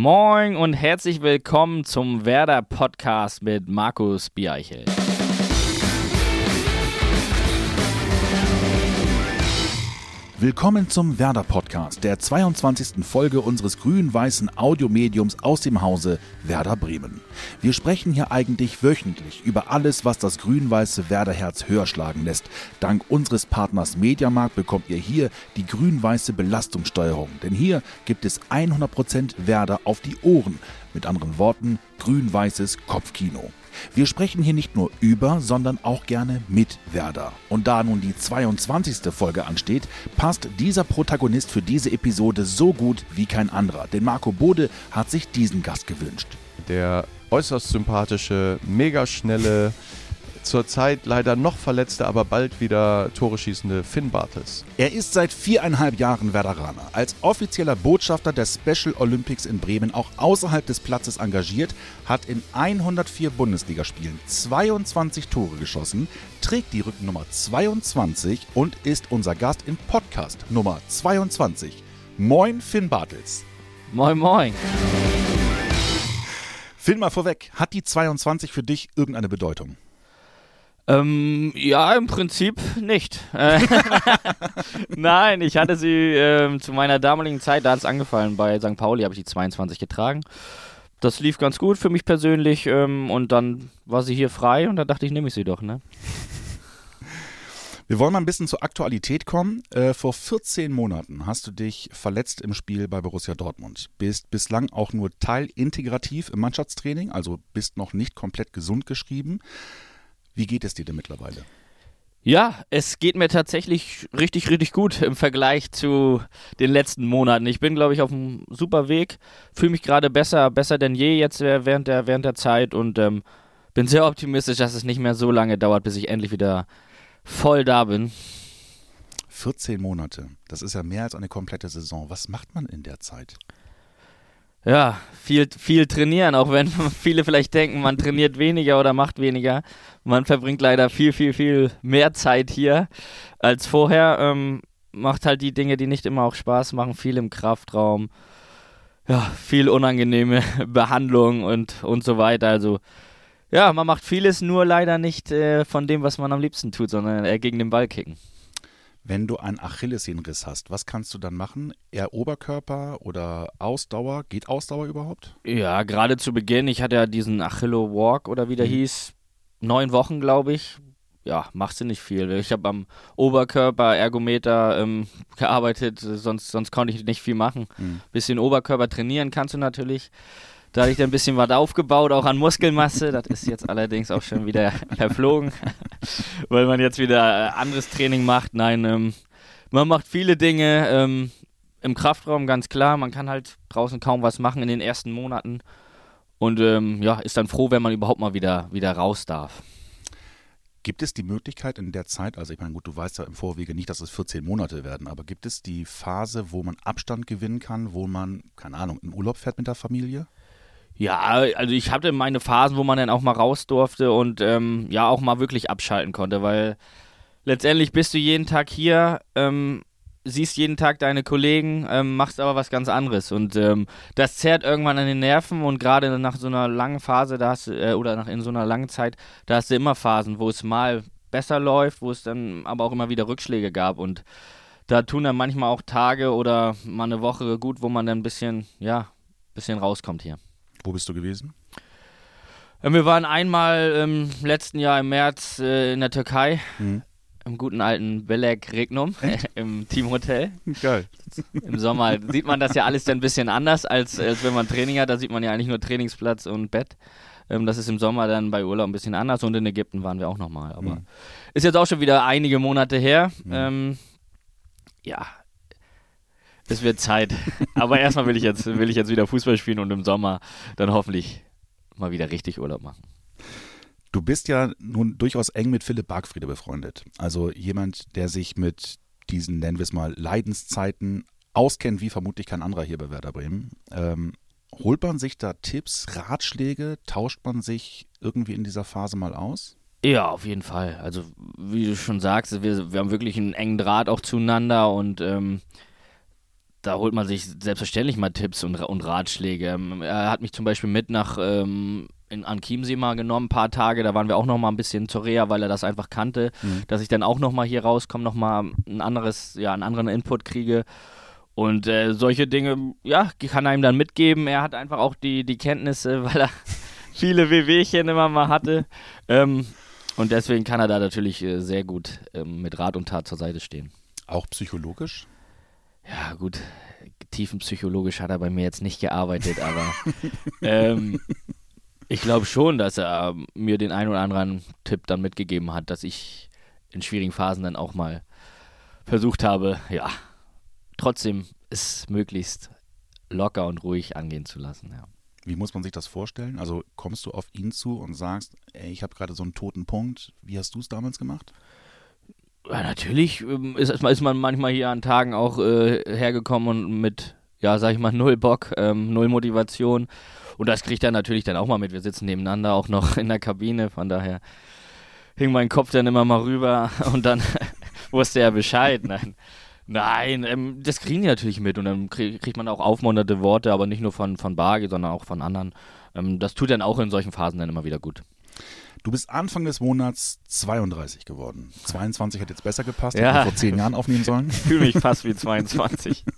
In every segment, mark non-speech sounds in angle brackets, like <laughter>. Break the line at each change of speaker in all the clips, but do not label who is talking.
Moin und herzlich willkommen zum Werder Podcast mit Markus Bieichel.
Willkommen zum Werder Podcast, der 22. Folge unseres grün-weißen Audiomediums aus dem Hause Werder Bremen. Wir sprechen hier eigentlich wöchentlich über alles, was das grün-weiße Werderherz höher schlagen lässt. Dank unseres Partners Mediamarkt bekommt ihr hier die grün-weiße Belastungssteuerung, denn hier gibt es 100% Werder auf die Ohren. Mit anderen Worten, grün-weißes Kopfkino. Wir sprechen hier nicht nur über, sondern auch gerne mit Werder. Und da nun die 22. Folge ansteht, passt dieser Protagonist für diese Episode so gut wie kein anderer. Denn Marco Bode hat sich diesen Gast gewünscht.
Der äußerst sympathische, mega schnelle, zurzeit leider noch verletzte, aber bald wieder Tore schießende Finn Bartels.
Er ist seit viereinhalb Jahren Werderaner. Als offizieller Botschafter der Special Olympics in Bremen auch außerhalb des Platzes engagiert, hat in 104 Bundesligaspielen 22 Tore geschossen, trägt die Rückennummer 22 und ist unser Gast im Podcast Nummer 22. Moin Finn Bartels.
Moin, moin.
Finn mal vorweg, hat die 22 für dich irgendeine Bedeutung?
Ähm, ja, im Prinzip nicht. <laughs> <laughs> Nein, ich hatte sie ähm, zu meiner damaligen Zeit, da hat es angefallen, bei St. Pauli habe ich die 22 getragen. Das lief ganz gut für mich persönlich ähm, und dann war sie hier frei und da dachte ich, nehme ich sie doch, ne?
Wir wollen mal ein bisschen zur Aktualität kommen. Äh, vor 14 Monaten hast du dich verletzt im Spiel bei Borussia Dortmund. Bist bislang auch nur teilintegrativ im Mannschaftstraining, also bist noch nicht komplett gesund geschrieben. Wie geht es dir denn mittlerweile?
Ja, es geht mir tatsächlich richtig, richtig gut im Vergleich zu den letzten Monaten. Ich bin, glaube ich, auf einem super Weg, fühle mich gerade besser, besser denn je jetzt während der, während der Zeit und ähm, bin sehr optimistisch, dass es nicht mehr so lange dauert, bis ich endlich wieder voll da bin.
14 Monate, das ist ja mehr als eine komplette Saison. Was macht man in der Zeit?
Ja, viel, viel trainieren, auch wenn <laughs> viele vielleicht denken, man trainiert weniger oder macht weniger. Man verbringt leider viel, viel, viel mehr Zeit hier als vorher. Ähm, macht halt die Dinge, die nicht immer auch Spaß machen, viel im Kraftraum. Ja, viel unangenehme <laughs> Behandlung und, und so weiter. Also, ja, man macht vieles, nur leider nicht äh, von dem, was man am liebsten tut, sondern eher gegen den Ball kicken.
Wenn du einen Achillessehnenriss hast, was kannst du dann machen? Eher Oberkörper oder Ausdauer? Geht Ausdauer überhaupt?
Ja, gerade zu Beginn, ich hatte ja diesen Achillo Walk oder wie der mhm. hieß, neun Wochen, glaube ich. Ja, machst du nicht viel. Ich habe am Oberkörper, Ergometer ähm, gearbeitet, sonst, sonst konnte ich nicht viel machen. Mhm. Bisschen Oberkörper trainieren kannst du natürlich. Da hatte ich dann ein bisschen was aufgebaut, auch an Muskelmasse. Das ist jetzt allerdings auch schon wieder <laughs> verflogen, <laughs> weil man jetzt wieder äh, anderes Training macht. Nein, ähm, man macht viele Dinge ähm, im Kraftraum, ganz klar. Man kann halt draußen kaum was machen in den ersten Monaten. Und ähm, ja, ist dann froh, wenn man überhaupt mal wieder, wieder raus darf.
Gibt es die Möglichkeit in der Zeit, also ich meine, gut, du weißt ja im Vorwege nicht, dass es 14 Monate werden, aber gibt es die Phase, wo man Abstand gewinnen kann, wo man, keine Ahnung, in Urlaub fährt mit der Familie?
Ja, also ich hatte meine Phasen, wo man dann auch mal raus durfte und ähm, ja auch mal wirklich abschalten konnte, weil letztendlich bist du jeden Tag hier, ähm, siehst jeden Tag deine Kollegen, ähm, machst aber was ganz anderes und ähm, das zerrt irgendwann an den Nerven und gerade nach so einer langen Phase, da hast äh, oder nach in so einer langen Zeit, da hast du immer Phasen, wo es mal besser läuft, wo es dann aber auch immer wieder Rückschläge gab und da tun dann manchmal auch Tage oder mal eine Woche gut, wo man dann ein bisschen, ja, bisschen rauskommt hier.
Wo bist du gewesen?
Äh, wir waren einmal im letzten Jahr im März äh, in der Türkei. Mhm. Im guten alten Belek Regnum <laughs> im Teamhotel.
Geil.
Im Sommer sieht man das ja alles dann ein bisschen anders, als, als wenn man Training hat. Da sieht man ja eigentlich nur Trainingsplatz und Bett. Ähm, das ist im Sommer dann bei Urlaub ein bisschen anders und in Ägypten waren wir auch nochmal. Aber mhm. ist jetzt auch schon wieder einige Monate her. Mhm. Ähm, ja, es wird Zeit. Aber erstmal will ich jetzt, will ich jetzt wieder Fußball spielen und im Sommer dann hoffentlich mal wieder richtig Urlaub machen.
Du bist ja nun durchaus eng mit Philipp Bargfriede befreundet. Also jemand, der sich mit diesen, nennen wir es mal, Leidenszeiten auskennt, wie vermutlich kein anderer hier bei Werder Bremen. Ähm, holt man sich da Tipps, Ratschläge? Tauscht man sich irgendwie in dieser Phase mal aus?
Ja, auf jeden Fall. Also, wie du schon sagst, wir, wir haben wirklich einen engen Draht auch zueinander und ähm, da holt man sich selbstverständlich mal Tipps und, und Ratschläge. Ähm, er hat mich zum Beispiel mit nach ähm, in, an Chiemsee mal genommen, ein paar Tage. Da waren wir auch noch mal ein bisschen zur Reha, weil er das einfach kannte, mhm. dass ich dann auch noch mal hier rauskomme, noch mal ein anderes, ja, einen anderen Input kriege. Und äh, solche Dinge, ja, kann er ihm dann mitgeben. Er hat einfach auch die, die Kenntnisse, <laughs> weil er viele WWchen immer mal hatte. Ähm, und deswegen kann er da natürlich äh, sehr gut ähm, mit Rat und Tat zur Seite stehen.
Auch psychologisch?
Ja, gut. Tiefenpsychologisch hat er bei mir jetzt nicht gearbeitet, aber <laughs> ähm, ich glaube schon, dass er mir den einen oder anderen Tipp dann mitgegeben hat, dass ich in schwierigen Phasen dann auch mal versucht habe, ja, trotzdem es möglichst locker und ruhig angehen zu lassen, ja.
Wie muss man sich das vorstellen? Also kommst du auf ihn zu und sagst, ey, ich habe gerade so einen toten Punkt. Wie hast du es damals gemacht?
Ja, natürlich ähm, ist, ist, man manchmal hier an Tagen auch äh, hergekommen und mit, ja, sag ich mal, null Bock, ähm, null Motivation. Und das kriegt er natürlich dann auch mal mit. Wir sitzen nebeneinander auch noch in der Kabine, von daher hing mein Kopf dann immer mal rüber <laughs> und dann <laughs> wusste er Bescheid. Nein. Nein, ähm, das kriegen die natürlich mit und dann krieg, kriegt man auch aufmunternde Worte, aber nicht nur von, von Bargi, sondern auch von anderen. Ähm, das tut dann auch in solchen Phasen dann immer wieder gut.
Du bist Anfang des Monats 32 geworden. 22 hat jetzt besser gepasst, ja. hätte vor zehn Jahren aufnehmen sollen. <laughs> Ich
fühle mich fast wie 22. <laughs>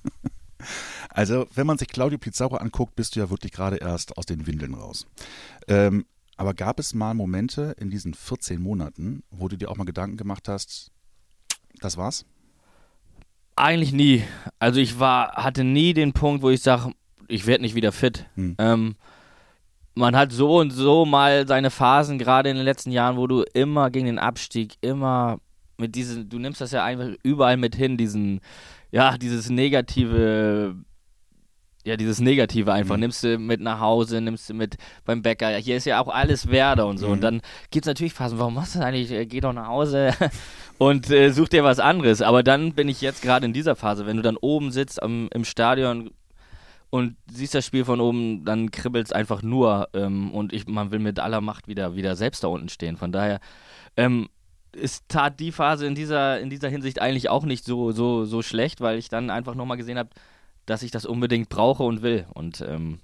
Also, wenn man sich Claudio Pizarro anguckt, bist du ja wirklich gerade erst aus den Windeln raus. Ähm, aber gab es mal Momente in diesen 14 Monaten, wo du dir auch mal Gedanken gemacht hast, das war's?
Eigentlich nie. Also ich war, hatte nie den Punkt, wo ich sage, ich werde nicht wieder fit. Hm. Ähm, man hat so und so mal seine Phasen, gerade in den letzten Jahren, wo du immer gegen den Abstieg, immer mit diesen, du nimmst das ja einfach überall mit hin, diesen, ja, dieses negative, ja, dieses Negative einfach, mhm. nimmst du mit nach Hause, nimmst du mit beim Bäcker, hier ist ja auch alles Werder und so. Mhm. Und dann gibt es natürlich Phasen, warum machst du das eigentlich? Äh, geh doch nach Hause <laughs> und äh, such dir was anderes. Aber dann bin ich jetzt gerade in dieser Phase, wenn du dann oben sitzt am, im Stadion und siehst das Spiel von oben, dann kribbelt es einfach nur ähm, und ich, man will mit aller Macht wieder, wieder selbst da unten stehen. Von daher ähm, ist tat die Phase in dieser, in dieser Hinsicht eigentlich auch nicht so, so, so schlecht, weil ich dann einfach nochmal gesehen habe, dass ich das unbedingt brauche und will. Und ähm,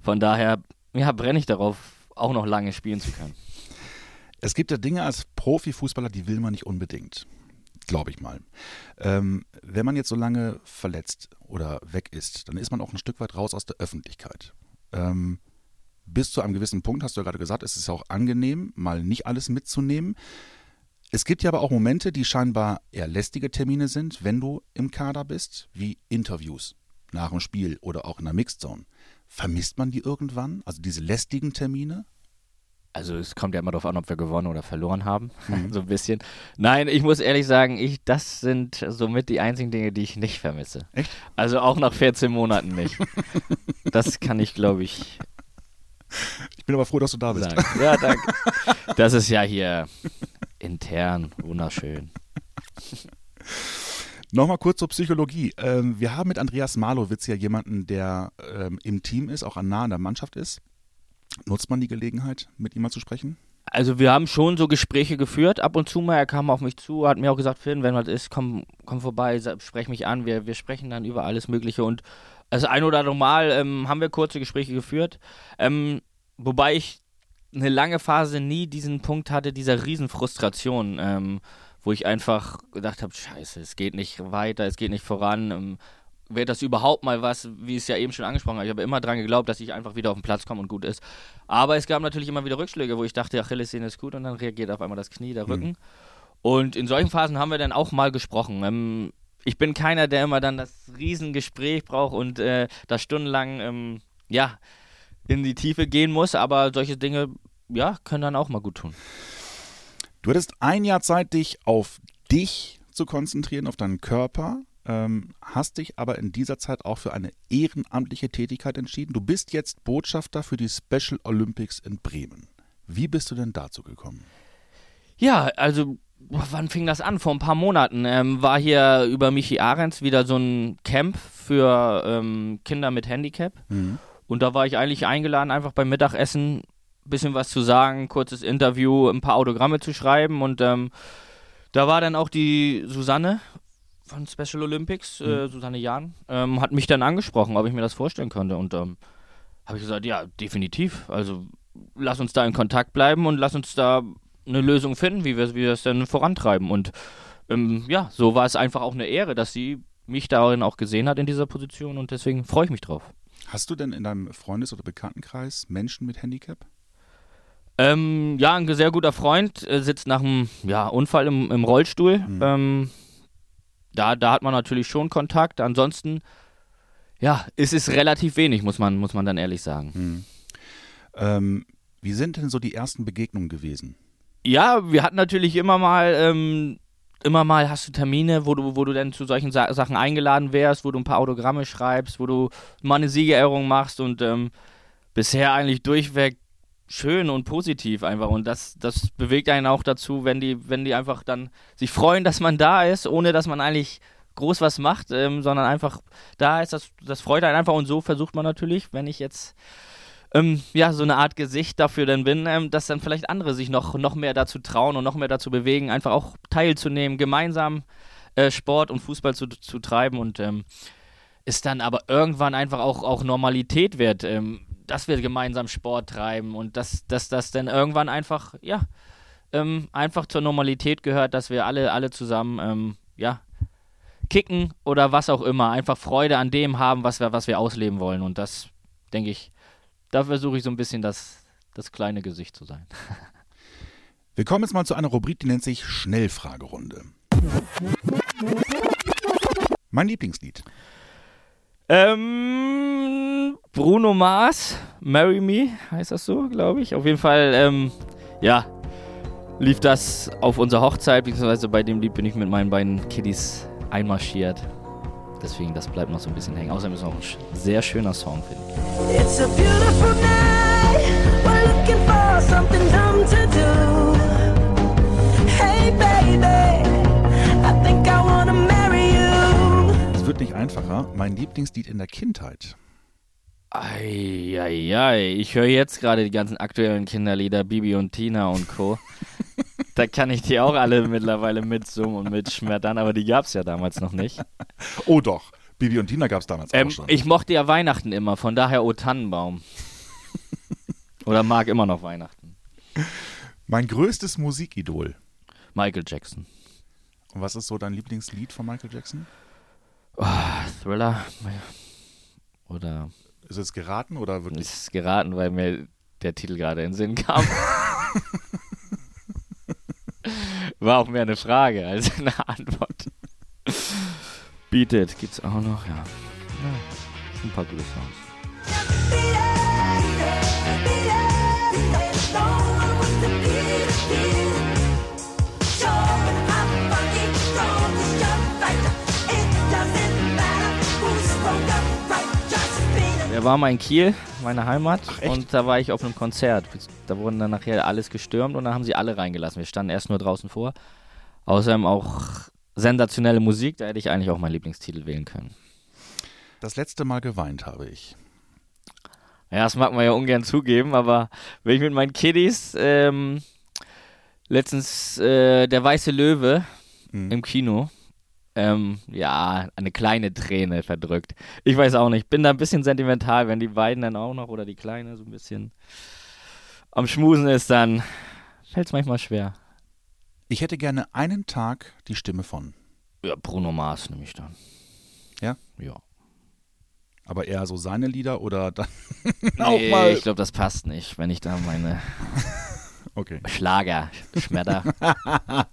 von daher ja, brenne ich darauf, auch noch lange spielen zu können.
Es gibt ja Dinge als Profifußballer, die will man nicht unbedingt. Glaube ich mal. Ähm, wenn man jetzt so lange verletzt oder weg ist, dann ist man auch ein Stück weit raus aus der Öffentlichkeit. Ähm, bis zu einem gewissen Punkt, hast du ja gerade gesagt, es ist auch angenehm, mal nicht alles mitzunehmen. Es gibt ja aber auch Momente, die scheinbar eher lästige Termine sind, wenn du im Kader bist, wie Interviews nach dem Spiel oder auch in der Mixed Zone. Vermisst man die irgendwann? Also diese lästigen Termine?
Also es kommt ja immer darauf an, ob wir gewonnen oder verloren haben. Mhm. <laughs> so ein bisschen. Nein, ich muss ehrlich sagen, ich, das sind somit die einzigen Dinge, die ich nicht vermisse.
Echt?
Also auch nach 14 Monaten nicht. <laughs> das kann ich, glaube ich.
Ich bin aber froh, dass du da bist.
Sagen. Ja, danke. Das ist ja hier intern wunderschön.
Nochmal kurz zur Psychologie. Ähm, wir haben mit Andreas Malowitz ja jemanden, der ähm, im Team ist, auch nah an der Mannschaft ist. Nutzt man die Gelegenheit, mit ihm mal zu sprechen?
Also wir haben schon so Gespräche geführt, ab und zu mal. Er kam auf mich zu, hat mir auch gesagt, Finn, wenn was ist, komm, komm vorbei, sprech mich an. Wir, wir sprechen dann über alles Mögliche. Und also ein oder andere Mal ähm, haben wir kurze Gespräche geführt. Ähm, wobei ich eine lange Phase nie diesen Punkt hatte, dieser Riesenfrustration, ähm, wo ich einfach gedacht habe, scheiße, es geht nicht weiter, es geht nicht voran. Wird das überhaupt mal was, wie es ja eben schon angesprochen habe. Ich habe immer daran geglaubt, dass ich einfach wieder auf den Platz komme und gut ist. Aber es gab natürlich immer wieder Rückschläge, wo ich dachte, Achillessehne ist gut und dann reagiert auf einmal das Knie, der Rücken. Mhm. Und in solchen Phasen haben wir dann auch mal gesprochen. Ähm, ich bin keiner, der immer dann das Riesengespräch braucht und äh, da stundenlang ähm, ja, in die Tiefe gehen muss, aber solche Dinge ja, können dann auch mal gut tun.
Du hattest ein Jahr Zeit, dich auf dich zu konzentrieren, auf deinen Körper ähm, hast dich aber in dieser Zeit auch für eine ehrenamtliche Tätigkeit entschieden. Du bist jetzt Botschafter für die Special Olympics in Bremen. Wie bist du denn dazu gekommen?
Ja, also wann fing das an? Vor ein paar Monaten ähm, war hier über Michi Ahrens wieder so ein Camp für ähm, Kinder mit Handicap. Mhm. Und da war ich eigentlich eingeladen, einfach beim Mittagessen ein bisschen was zu sagen, kurzes Interview, ein paar Autogramme zu schreiben. Und ähm, da war dann auch die Susanne von Special Olympics, äh, Susanne Jahn, ähm, hat mich dann angesprochen, ob ich mir das vorstellen könnte. Und ähm, habe ich gesagt, ja, definitiv. Also lass uns da in Kontakt bleiben und lass uns da eine Lösung finden, wie wir, wie wir es dann vorantreiben. Und ähm, ja, so war es einfach auch eine Ehre, dass sie mich darin auch gesehen hat in dieser Position und deswegen freue ich mich drauf.
Hast du denn in deinem Freundes- oder Bekanntenkreis Menschen mit Handicap?
Ähm, ja, ein sehr guter Freund äh, sitzt nach einem ja, Unfall im, im Rollstuhl.
Mhm.
Ähm, da, da hat man natürlich schon Kontakt. Ansonsten, ja, es ist relativ wenig, muss man, muss man dann ehrlich sagen.
Hm. Ähm, wie sind denn so die ersten Begegnungen gewesen?
Ja, wir hatten natürlich immer mal, ähm, immer mal hast du Termine, wo du, wo du dann zu solchen Sa Sachen eingeladen wärst, wo du ein paar Autogramme schreibst, wo du mal eine Siegerehrung machst und ähm, bisher eigentlich durchweg schön und positiv einfach. Und das, das bewegt einen auch dazu, wenn die, wenn die einfach dann sich freuen, dass man da ist, ohne dass man eigentlich groß was macht, ähm, sondern einfach da ist, das, das freut einen einfach. Und so versucht man natürlich, wenn ich jetzt ähm, ja, so eine Art Gesicht dafür dann bin, ähm, dass dann vielleicht andere sich noch, noch mehr dazu trauen und noch mehr dazu bewegen, einfach auch teilzunehmen, gemeinsam äh, Sport und Fußball zu, zu treiben. Und ähm, ist dann aber irgendwann einfach auch, auch Normalität wird, ähm, dass wir gemeinsam Sport treiben und dass, dass das dann irgendwann einfach, ja, ähm, einfach zur Normalität gehört, dass wir alle, alle zusammen, ähm, ja, kicken oder was auch immer, einfach Freude an dem haben, was wir, was wir ausleben wollen und das, denke ich, da versuche ich so ein bisschen das, das kleine Gesicht zu sein. <laughs>
Wir kommen jetzt mal zu einer Rubrik, die nennt sich Schnellfragerunde. Mein Lieblingslied.
Ähm, Bruno Mars, Marry Me, heißt das so, glaube ich. Auf jeden Fall, ähm, ja, lief das auf unserer Hochzeit, beziehungsweise bei dem Lied bin ich mit meinen beiden Kiddies einmarschiert. Deswegen, das bleibt noch so ein bisschen hängen. Außerdem ist es auch ein sehr schöner Song, finde ich.
It's a beautiful night. We're looking for something dumb to do. Hey, baby,
nicht einfacher. Mein Lieblingslied in der Kindheit.
Eieiei, ich höre jetzt gerade die ganzen aktuellen Kinderlieder, Bibi und Tina und Co. <laughs> da kann ich die auch alle mittlerweile mitsummen und mitschmettern, aber die gab es ja damals noch nicht.
Oh doch, Bibi und Tina gab es damals
Ähm,
auch schon.
ich mochte ja Weihnachten immer, von daher O Tannenbaum. <laughs> Oder mag immer noch Weihnachten.
mein größtes Musikidol.
Michael Jackson.
Und was ist so dein Lieblingslied von Michael Jackson?
Thriller. Oder
Ist es geraten oder wirklich?
ist geraten, weil mir der Titel gerade in den Sinn kam. <laughs> War auch mehr eine Frage als eine Antwort. Beat It gibt's auch noch, ja. ja sind ein paar gute Songs. Der war mal in Kiel, meine Heimat,
echt?
und da war ich auf einem Konzert. Da wurden dann nachher alles gestürmt und dann haben sie alle reingelassen. Wir standen erst nur draußen vor. Außerdem auch sensationelle Musik, da hätte ich eigentlich auch meinen Lieblingstitel wählen können.
Das letzte Mal geweint habe ich.
Ja, das mag man ja ungern zugeben, aber wenn ich mit meinen Kiddies ähm, letztens äh, der weiße Löwe
Mhm.
im Kino, ähm, ja, eine kleine Träne verdrückt. Ich weiß auch nicht, bin da ein bisschen sentimental, wenn die beiden dann auch noch oder die Kleine so ein bisschen am Schmusen ist, dann fällt es manchmal schwer.
Ich hätte gerne einen Tag die Stimme von.
Ja, Bruno Mars nehme ich dann.
Ja?
Ja.
Aber eher so seine Lieder oder <laughs> dann auch
Nee,
mal.
ich glaube, das passt nicht, wenn ich da meine <laughs>
Okay.
Schlager schmetter. <laughs>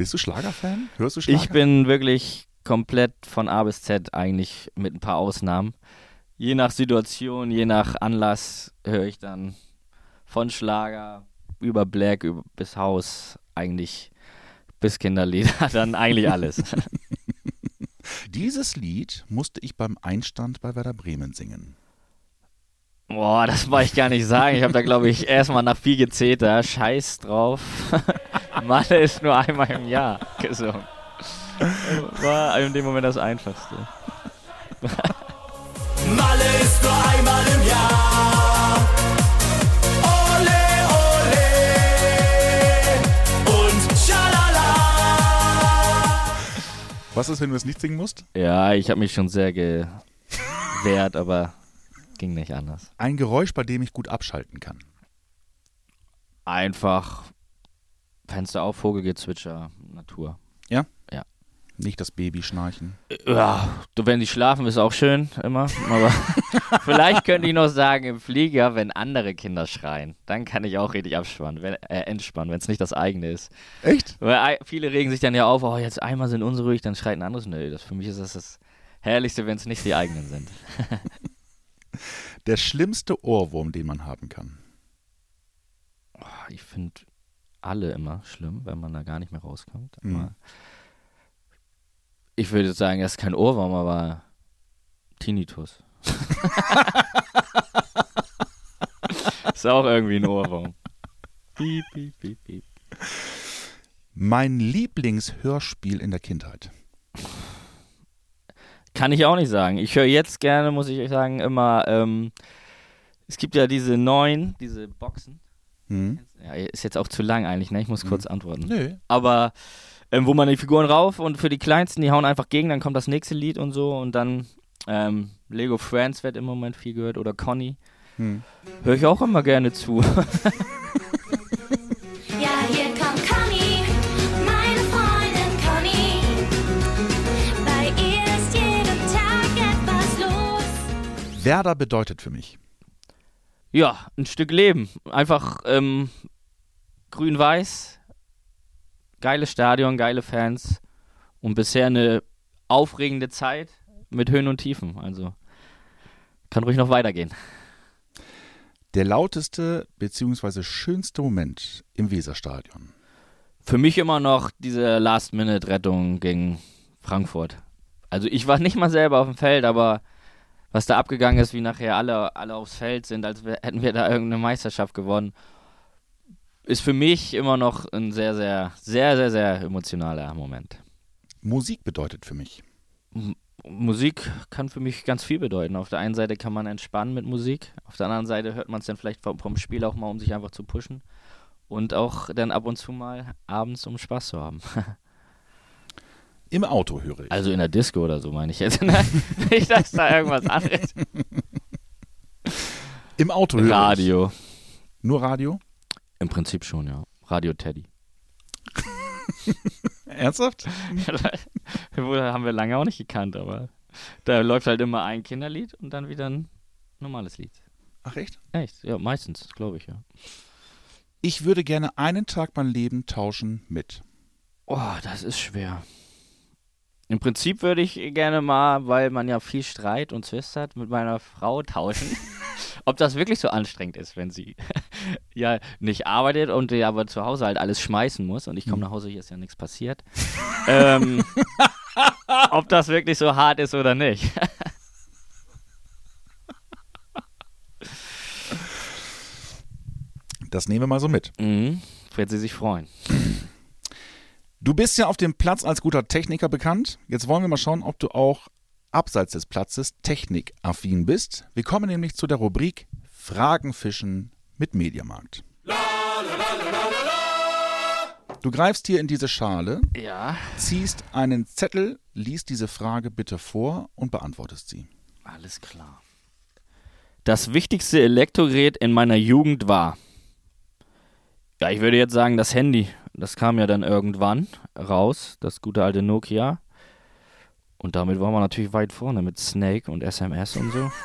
Bist du Schlagerfan? Hörst du Schlager?
Ich bin wirklich komplett von A bis Z eigentlich mit ein paar Ausnahmen. Je nach Situation, je nach Anlass höre ich dann von Schlager über Black über, bis Haus eigentlich bis Kinderlieder, <laughs> dann eigentlich alles. <laughs>
Dieses Lied musste ich beim Einstand bei Werder Bremen singen.
Boah, das wollte ich gar nicht sagen. Ich habe da, glaube ich, erstmal nach viel Gezeter. Scheiß drauf. <laughs> Malle ist nur einmal im Jahr gesungen. War in dem Moment das Einfachste.
Malle ist nur einmal im Jahr. Ole, ole und schalala.
Was ist, wenn du es nicht singen musst?
Ja, ich habe mich schon sehr gewehrt, aber ging nicht anders.
Ein Geräusch, bei dem ich gut abschalten kann.
Einfach Fenster auf, Vogelgezwitscher, Natur.
Nicht das Baby schnarchen.
Ja, du, wenn die schlafen, ist auch schön, immer. Aber <laughs> vielleicht könnte ich noch sagen, im Flieger, wenn andere Kinder schreien, dann kann ich auch richtig abspannen, wenn, äh, entspannen, wenn es nicht das eigene ist.
Echt?
Weil ei- viele regen sich dann ja auf, oh, jetzt einmal sind unsere ruhig, dann schreit ein anderes. Nö, das, für mich ist das das Herrlichste, wenn es nicht die eigenen sind. <laughs>
Der schlimmste Ohrwurm, den man haben kann.
Oh, ich finde alle immer schlimm, wenn man da gar nicht mehr rauskommt.
Mhm.
Ich würde sagen, das ist kein Ohrwurm, aber Tinnitus. <laughs> ist auch irgendwie ein Ohrwurm. Piep, piep, piep, piep.
Mein Lieblingshörspiel in der Kindheit.
Kann ich auch nicht sagen. Ich höre jetzt gerne, muss ich euch sagen, immer, ähm, es gibt ja diese neuen, diese Boxen.
Hm?
Ja, ist jetzt auch zu lang eigentlich, ne? Ich muss kurz antworten.
Nö.
Aber ähm, wo man die Figuren rauf und für die Kleinsten, die hauen einfach gegen, dann kommt das nächste Lied und so und dann ähm, Lego Friends wird im Moment viel gehört oder Conny.
Hm.
Höre ich auch immer gerne zu. <laughs>
Ja, hier kommt Conny, meine Freundin Conny. Bei ihr ist jeden Tag etwas los.
Werder bedeutet für mich.
Ja, ein Stück Leben. Einfach ähm, grün-weiß, geiles Stadion, geile Fans und bisher eine aufregende Zeit mit Höhen und Tiefen. Also kann ruhig noch weitergehen.
Der lauteste bzw. schönste Moment im Weserstadion.
Für mich immer noch diese Last-Minute-Rettung gegen Frankfurt. Also ich war nicht mal selber auf dem Feld, aber was da abgegangen ist, wie nachher alle, alle aufs Feld sind, als hätten wir da irgendeine Meisterschaft gewonnen, ist für mich immer noch ein sehr, sehr, sehr, sehr, sehr emotionaler Moment.
Musik bedeutet für mich.
M Musik kann für mich ganz viel bedeuten. Auf der einen Seite kann man entspannen mit Musik, auf der anderen Seite hört man es dann vielleicht vom, vom Spiel auch mal, um sich einfach zu pushen und auch dann ab und zu mal abends, um Spaß zu haben. <laughs>
Im Auto höre ich.
Also in der Disco oder so meine ich jetzt. <laughs> Nicht, dass da irgendwas anderes.
Im Auto höre
Radio.
ich. Nur Radio?
Im Prinzip schon, ja. Radio Teddy. <laughs>
Ernsthaft? <laughs>
Haben wir lange auch nicht gekannt, aber da läuft halt immer ein Kinderlied und dann wieder ein normales Lied.
Ach echt?
Echt? Ja, meistens, glaube ich, ja.
Ich würde gerne einen Tag mein Leben tauschen mit.
Oh, das ist schwer. Im Prinzip würde ich gerne mal, weil man ja viel Streit und Zwist hat, mit meiner Frau tauschen. <laughs> Ob das wirklich so anstrengend ist, wenn sie <laughs> ja nicht arbeitet und die aber zu Hause halt alles schmeißen muss und ich komme nach Hause, hier ist ja nichts passiert. ähm, <laughs> ob das wirklich so hart ist oder nicht.
Das nehmen wir mal so mit.
mhm. Wird sie sich freuen.
Du bist ja auf dem Platz als guter Techniker bekannt. Jetzt wollen wir mal schauen, ob du auch abseits des Platzes technikaffin bist. Wir kommen nämlich zu der Rubrik Fragen fischen mit Mediamarkt. Du greifst hier in diese Schale,
Ja.
ziehst einen Zettel, liest diese Frage bitte vor und beantwortest sie.
Alles klar. Das wichtigste Elektrogerät in meiner Jugend war. Ja, ich würde jetzt sagen, das Handy. Das kam ja dann irgendwann raus, das gute alte Nokia. Und damit war man natürlich weit vorne mit Snake und SMS und so. <laughs>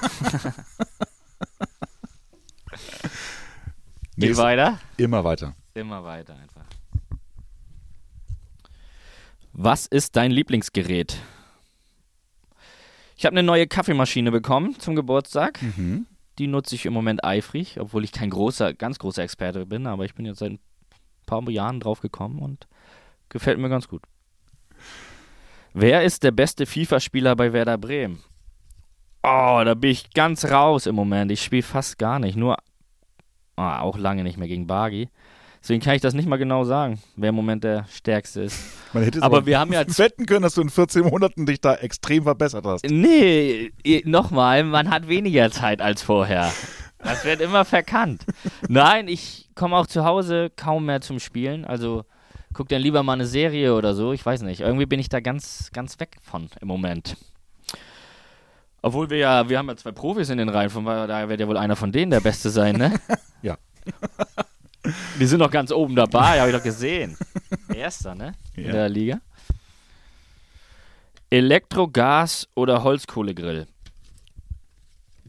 Geht
Nächste-
weiter?
Immer weiter.
Immer weiter einfach. Was ist dein Lieblingsgerät? Ich habe eine neue Kaffeemaschine bekommen zum Geburtstag.
Mhm.
Die nutze ich im Moment eifrig, obwohl ich kein großer, ganz großer Experte bin, aber ich bin jetzt seit ein paar Jahren drauf gekommen und gefällt mir ganz gut. Wer ist der beste FIFA-Spieler bei Werder Bremen? Oh, da bin ich ganz raus im Moment. Ich spiele fast gar nicht. Nur ah, auch lange nicht mehr gegen Bagi. Deswegen kann ich das nicht mal genau sagen, wer im Moment der stärkste ist. <laughs>
Man hätte
Aber wir haben ja <laughs>
wetten können, dass du in 14 Monaten dich da extrem verbessert hast.
Nee, nochmal, man hat weniger Zeit als vorher. Das wird immer verkannt. Nein, ich komme auch zu Hause kaum mehr zum Spielen. Also guck dann lieber mal eine Serie oder so. Ich weiß nicht. Irgendwie bin ich da ganz, ganz weg von im Moment. Obwohl wir ja, wir haben ja zwei Profis in den Reihen, von daher wird ja wohl einer von denen der Beste sein, ne?
Ja.
Die sind noch ganz oben dabei, habe ich doch gesehen. Erster, ne? In
Ja.
der Liga. Elektro, Gas oder Holzkohlegrill?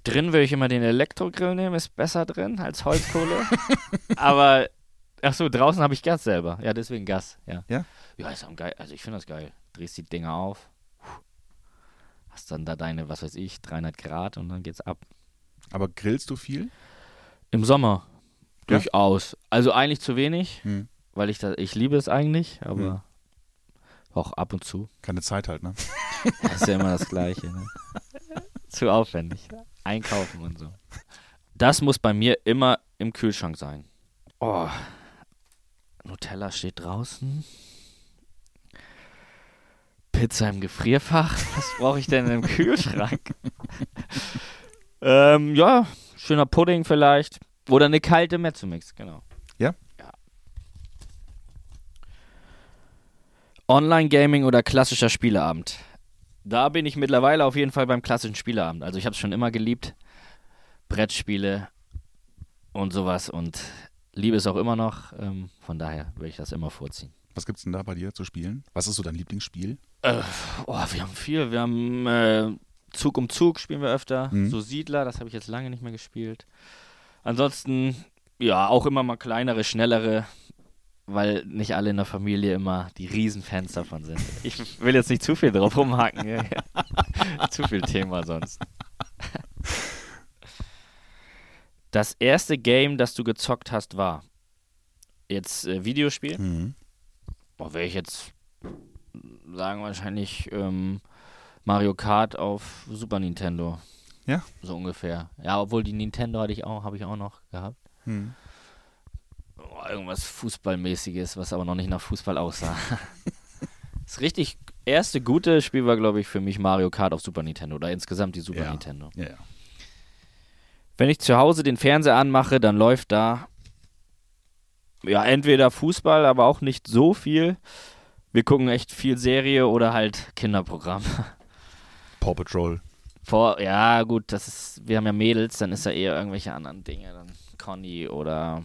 Drin würde ich immer den Elektrogrill nehmen, ist besser drin als Holzkohle. <laughs> Aber, ach so, draußen habe ich Gas selber. Ja, deswegen Gas, ja.
Ja?
Ja, ist am geil. Also ich finde das geil. Drehst die Dinger auf. Hast dann da deine, was weiß ich, 300 Grad und dann geht's ab.
Aber grillst du viel?
Im Sommer
Ja?
durchaus. Also eigentlich zu wenig,
Hm.
weil ich da, ich liebe es eigentlich, aber
Hm.
auch ab und zu.
Keine Zeit halt, ne? <laughs>
Das ist ja immer das Gleiche. Ne? <laughs> zu aufwendig. Einkaufen und so. Das muss bei mir immer im Kühlschrank sein. Oh. Nutella steht draußen. Pizza im Gefrierfach. Was brauche ich denn im Kühlschrank? <laughs> ähm, ja, schöner Pudding vielleicht. Oder eine kalte Mezzomix, genau.
Ja?
Ja. Online-Gaming oder klassischer Spieleabend? Da bin ich mittlerweile auf jeden Fall beim klassischen Spieleabend. Also ich habe es schon immer geliebt. Brettspiele und sowas und liebe es auch immer noch. Ähm, von daher würde ich das immer vorziehen.
Was gibt's denn da bei dir zu spielen? Was ist so dein Lieblingsspiel?
Oh, wir haben viel. Wir haben äh, Zug um Zug spielen wir öfter.
Mhm.
So Siedler, das habe ich jetzt lange nicht mehr gespielt. Ansonsten, ja, auch immer mal kleinere, schnellere, weil nicht alle in der Familie immer die Riesenfans davon sind. Ich will jetzt nicht zu viel drauf rumhaken. ja. <laughs> zu viel Thema sonst. Das erste Game, das du gezockt hast, war jetzt äh, Videospiel.
Mhm.
Boah, wäre ich jetzt sagen wahrscheinlich ähm, Mario Kart auf Super Nintendo.
Ja?
So ungefähr. Ja, obwohl die Nintendo hatte ich auch, habe ich auch noch gehabt.
Mhm.
Oh, irgendwas Fußballmäßiges, was aber noch nicht nach Fußball aussah. <laughs> das richtig erste gute Spiel war, glaube ich, für mich Mario Kart auf Super Nintendo oder insgesamt die Super
Ja.
Nintendo.
Ja, ja.
Wenn ich zu Hause den Fernseher anmache, dann läuft da ja entweder Fußball, aber auch nicht so viel. Wir gucken echt viel Serie oder halt Kinderprogramm. <laughs>
Paw Patrol.
Vor, ja, gut, das ist, wir haben ja Mädels, dann ist da eher irgendwelche anderen Dinge. Dann Conny oder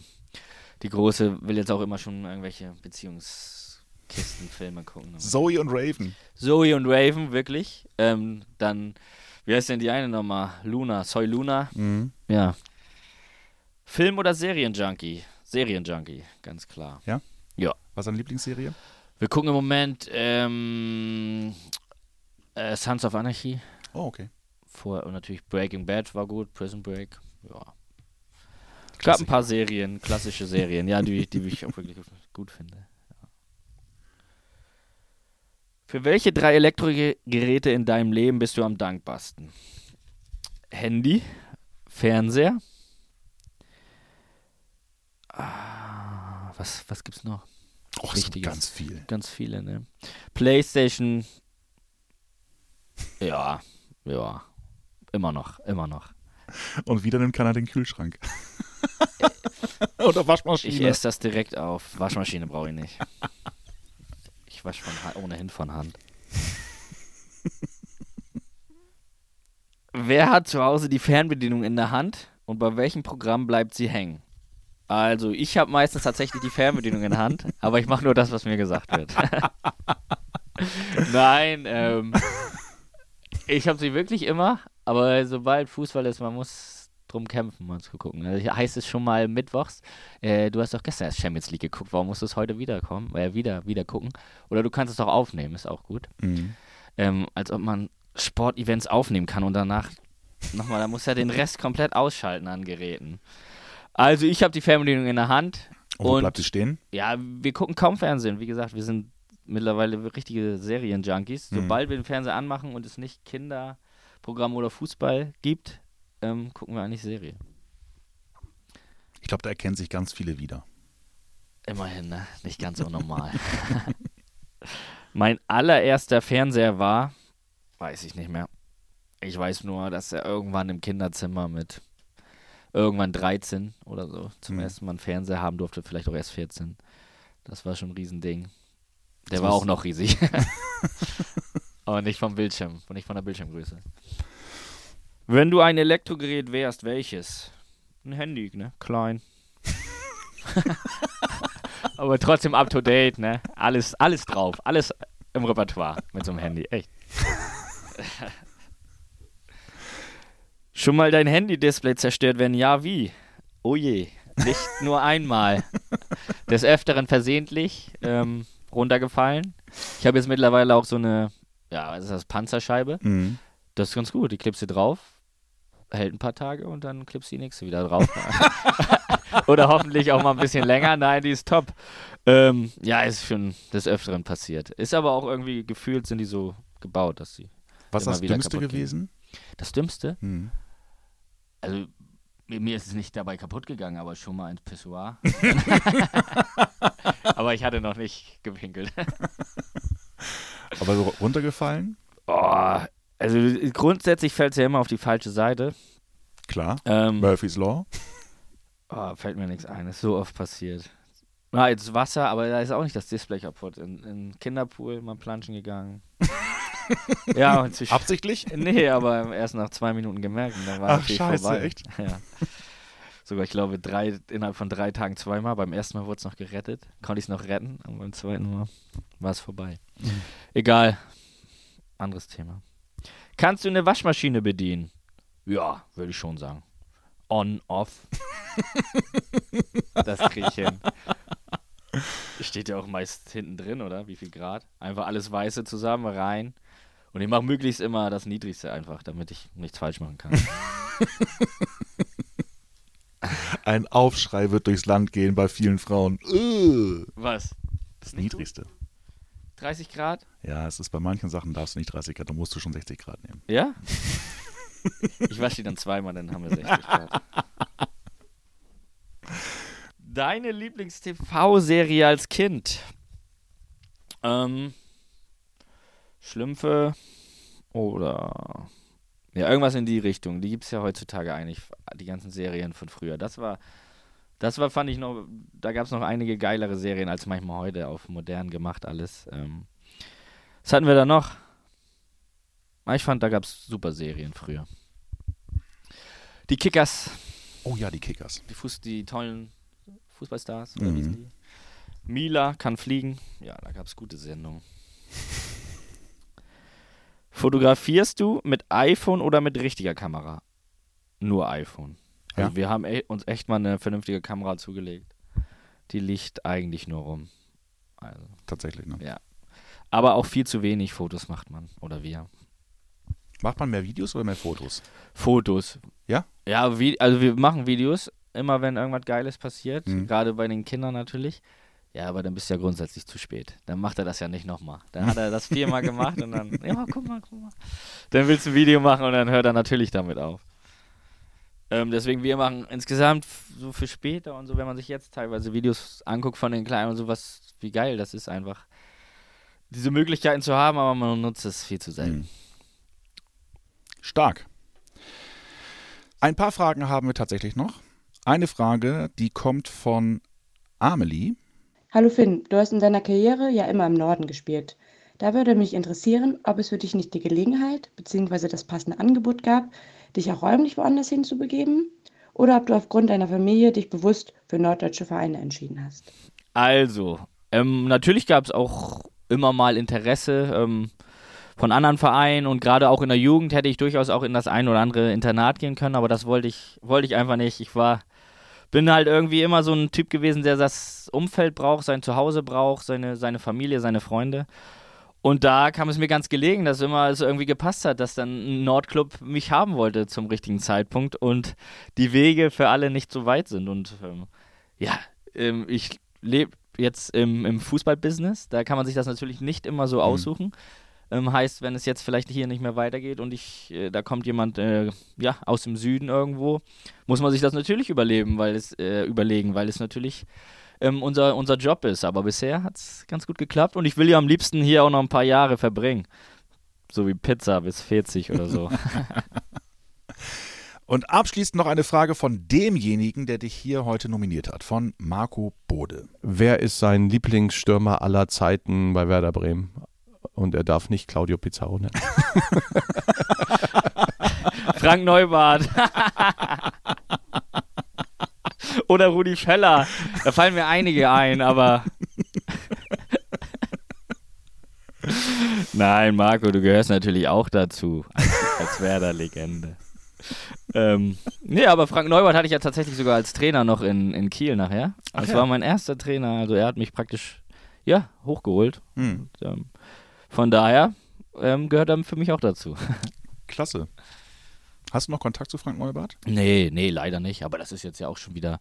die Große will jetzt auch immer schon irgendwelche Beziehungskistenfilme gucken.
Zoe und Raven.
Zoe und Raven, wirklich. Ähm, dann, wie heißt denn die eine nochmal? Luna, Soy Luna.
Mhm.
Ja. Film- oder Serienjunkie? Serienjunkie, ganz klar.
Was ist deine Lieblingsserie?
Wir gucken im Moment ähm, äh, Sons of Anarchy.
Oh, okay.
Vor, und natürlich Breaking Bad war gut, Prison Break. Ja. Es gab ein paar Serien, klassische Serien, ja, die, die ich auch wirklich gut finde. Ja. Für welche drei Elektrogeräte in deinem Leben bist du am dankbarsten? Handy, Fernseher. Ah, was, was gibt's noch?
Och, so
Wichtiges.
ganz viel.
Ganz viele, ne? PlayStation. Ja, ja. Immer noch, immer noch.
Und wieder nimmt keiner den Kühlschrank. <laughs> Oder Waschmaschine.
Ich esse das direkt auf. Waschmaschine brauche ich nicht. Ich wasche von ohnehin von Hand. <laughs> Wer hat zu Hause die Fernbedienung in der Hand und bei welchem Programm bleibt sie hängen? Also, ich habe meistens tatsächlich die Fernbedienung in der Hand, aber ich mache nur das, was mir gesagt wird. <laughs> Nein, ähm, ich habe sie wirklich immer, aber sobald Fußball ist, man muss drum kämpfen, mal zu gucken. Also, heißt es schon mal mittwochs, äh, du hast doch gestern erst Champions League geguckt, warum musst du es heute wiederkommen, äh, wieder, wieder gucken? Oder du kannst es doch aufnehmen, ist auch gut.
Mhm.
Ähm, als ob man Sportevents aufnehmen kann und danach <laughs> nochmal, da muss er den Rest komplett ausschalten an Geräten. Also ich habe die Fernbedienung in der Hand
Und
und
bleibt sie stehen?
ja, wir gucken kaum Fernsehen. Wie gesagt, wir sind mittlerweile richtige Serienjunkies.
Mhm.
Sobald wir den Fernseher anmachen und es nicht Kinderprogramm oder Fußball gibt, ähm, gucken wir eigentlich Serie.
Ich glaube, da erkennen sich ganz viele wieder.
Immerhin, ne? Nicht ganz so normal. <laughs> mein allererster Fernseher war, weiß ich nicht mehr. Ich weiß nur, dass er irgendwann im Kinderzimmer mit irgendwann 13 oder so zum
Mhm.
ersten Mal einen Fernseher haben durfte, vielleicht auch erst 14. Das war schon ein Riesending. Der war auch noch riesig. <laughs> Aber nicht vom Bildschirm, nicht von der Bildschirmgröße. Wenn du ein Elektrogerät wärst, welches? Ein Handy, ne? Klein. <laughs> Aber trotzdem up to date, ne? Alles, alles drauf, alles im Repertoire mit so einem Handy, echt. <laughs> Schon mal dein Handy-Display zerstört, wenn ja, wie? Oh je, nicht <laughs> nur einmal. Des Öfteren versehentlich ähm, runtergefallen. Ich habe jetzt mittlerweile auch so eine, ja, was ist das, Panzerscheibe.
Mhm.
Das ist ganz gut. Die klippst du drauf, hält ein paar Tage und dann klippst du die nächste wieder drauf. <laughs> Oder hoffentlich auch mal ein bisschen länger. Nein, die ist top. Ähm, ja, ist schon des Öfteren passiert. Ist aber auch irgendwie gefühlt sind die so gebaut, dass sie.
Was ist das Dümmste gewesen?
Das Dümmste?
Mhm.
Also, mir, ist es nicht dabei kaputt gegangen, aber schon mal ins Pissoir. <laughs> aber ich hatte noch nicht gepinkelt.
Aber so runtergefallen?
Oh, also grundsätzlich fällt es ja immer auf die falsche Seite.
Klar.
Ähm,
Murphy's Law.
Oh, <laughs> fällt mir nichts ein. Ist so oft passiert. Na, jetzt Wasser, aber da ist auch nicht das Display kaputt. In, in Kinderpool mal planschen gegangen. <laughs> ja, und zu
Absichtlich?
Nee, aber erst nach zwei Minuten gemerkt. Und dann war
Ach, scheiße,
vorbei.
echt? <laughs>
Ja. Sogar, ich glaube, drei, innerhalb von drei Tagen zweimal. Beim ersten Mal wurde es noch gerettet. Konnte ich es noch retten. Und beim zweiten Mal war es vorbei.
Mhm.
Egal. Anderes Thema. Kannst du eine Waschmaschine bedienen? Ja, würde ich schon sagen. On, off. das kriege ich hin. Steht ja auch meist hinten drin, oder? Wie viel Grad? Einfach alles Weiße zusammen rein. Und ich mache möglichst immer das Niedrigste einfach, damit ich nichts falsch machen kann. <laughs>
Ein Aufschrei wird durchs Land gehen bei vielen Frauen. Äh,
Was?
Das Niedrigste.
30 Grad?
Ja, es ist bei manchen Sachen darfst du nicht 30 Grad, da musst du schon 60 Grad nehmen.
Ja? Ich wasche die dann zweimal, dann haben wir 60 Grad. Deine Lieblings-TV-Serie als Kind? Ähm, Schlümpfe oder ja, irgendwas in die Richtung. Die gibt es ja heutzutage eigentlich, die ganzen Serien von früher. Das war, das war, fand ich noch, da gab es noch einige geilere Serien als manchmal heute auf modern gemacht alles. Ähm, was hatten wir da noch? Ah, Ich fand, da gab es super Serien früher. Die Kickers,
Oh ja, die Kickers.
die, Fuß, die tollen Fußballstars.
Mhm.
Oder wie hießen die? Mila kann fliegen. Ja, da gab es gute Sendungen. <laughs> Fotografierst du mit iPhone oder mit richtiger Kamera? Nur iPhone. Also
Ja.
wir haben e uns echt mal eine vernünftige Kamera zugelegt. Die liegt eigentlich nur rum. Also,
Tatsächlich, ne?
ja. Aber auch viel zu wenig Fotos macht man. Oder wir.
Macht man mehr Videos oder mehr Fotos?
Fotos.
Ja?
Ja, also wir machen Videos, immer wenn irgendwas Geiles passiert,
Mhm.
gerade bei den Kindern natürlich. Ja, aber dann bist du ja grundsätzlich zu spät. Dann macht er das ja nicht nochmal. Dann hat er das viermal <laughs> gemacht und dann, ja, guck mal, guck mal. Dann willst du ein Video machen und dann hört er natürlich damit auf. Ähm, deswegen, wir machen insgesamt so für später und so, wenn man sich jetzt teilweise Videos anguckt von den Kleinen und sowas, wie geil das ist einfach. Diese Möglichkeiten zu haben, aber man nutzt es viel zu selten.
Mhm. Stark. Ein paar Fragen haben wir tatsächlich noch. Eine Frage, die kommt von Amelie.
Hallo Finn, du hast in deiner Karriere ja immer im Norden gespielt. Da würde mich interessieren, ob es für dich nicht die Gelegenheit bzw. das passende Angebot gab, dich auch räumlich woanders hinzubegeben oder ob du aufgrund deiner Familie dich bewusst für norddeutsche Vereine entschieden hast.
Also, ähm, natürlich gab es auch immer mal Interesse ähm, von anderen Vereinen und gerade auch in der Jugend hätte ich durchaus auch in das ein oder andere Internat gehen können, aber das wollte ich, wollte ich einfach nicht. Ich war, bin halt irgendwie immer so ein Typ gewesen, der das Umfeld braucht, sein Zuhause braucht, seine, seine Familie, seine Freunde. Und da kam es mir ganz gelegen, dass immer es irgendwie gepasst hat, dass dann ein Nordclub mich haben wollte zum richtigen Zeitpunkt und die Wege für alle nicht so weit sind. Und ähm, ja, ähm, ich lebe jetzt im, im Fußballbusiness. Da kann man sich das natürlich nicht immer so aussuchen. Ähm, heißt, wenn es jetzt vielleicht hier nicht mehr weitergeht und ich, äh, da kommt jemand äh, ja, aus dem Süden irgendwo, muss man sich das natürlich überleben, weil es, äh, überlegen, weil es natürlich ähm, unser, unser Job ist. Aber bisher hat es ganz gut geklappt und ich will ja am liebsten hier auch noch ein paar Jahre verbringen. So wie Pizza bis 40 oder so. <laughs>
Und abschließend noch eine Frage von demjenigen, der dich hier heute nominiert hat, von Marco Bode.
Wer ist sein Lieblingsstürmer aller Zeiten bei Werder Bremen? Und er darf nicht Claudio Pizarro nennen. <laughs>
Frank Neubart. <laughs> Oder Rudi Feller. Da fallen mir einige ein, aber. Nein, Marco, du gehörst natürlich auch dazu. Als, als Werder-Legende. Ähm, nee, aber Frank Neubart hatte ich ja tatsächlich sogar als Trainer noch in, in Kiel nachher. Das
ja.
war mein erster Trainer. Also er hat mich praktisch, ja, hochgeholt.
Hm,
Und, ähm, von daher ähm, gehört er für mich auch dazu.
klasse. Hast du noch Kontakt zu Frank Neubart?
Nee, nee, leider nicht. Aber das ist jetzt ja auch schon wieder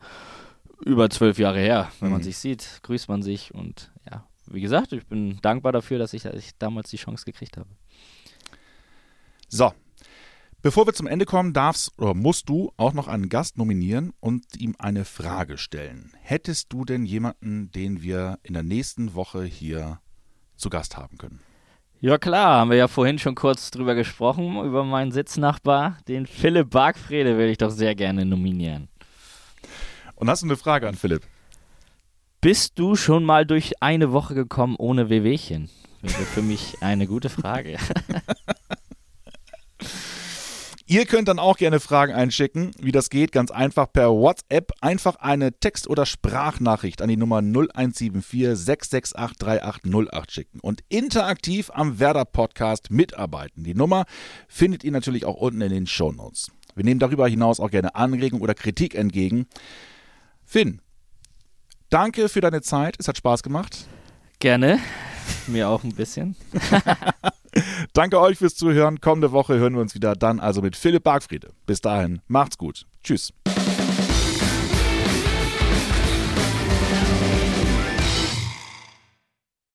über zwölf Jahre her. Wenn man
Mhm.
sich sieht, grüßt man sich. Und ja, wie gesagt, ich bin dankbar dafür, dass ich, dass ich damals die Chance gekriegt habe.
So. Bevor wir zum Ende kommen, darfst oder musst du auch noch einen Gast nominieren und ihm eine Frage stellen. Hättest du denn jemanden, den wir in der nächsten Woche hier zu Gast haben können?
Ja klar, haben wir ja vorhin schon kurz drüber gesprochen, über meinen Sitznachbar, den Philipp Bargfrede würde ich doch sehr gerne nominieren.
Und hast du eine Frage an Philipp?
Bist du schon mal durch eine Woche gekommen ohne Wehwehchen? Wäre für mich eine gute Frage. <laughs>
Ihr könnt dann auch gerne Fragen einschicken. Wie das geht, ganz einfach per WhatsApp. Einfach eine Text- oder Sprachnachricht an die Nummer 0174 668 3808 schicken und interaktiv am Werder Podcast mitarbeiten. Die Nummer findet ihr natürlich auch unten in den Shownotes. Wir nehmen darüber hinaus auch gerne Anregungen oder Kritik entgegen. Finn, danke für deine Zeit. Es hat Spaß gemacht.
gerne. Mir auch ein bisschen. <laughs> <laughs>
Danke euch fürs Zuhören. Kommende Woche hören wir uns wieder dann also mit Philipp Bargfriede. Bis dahin, macht's gut. Tschüss.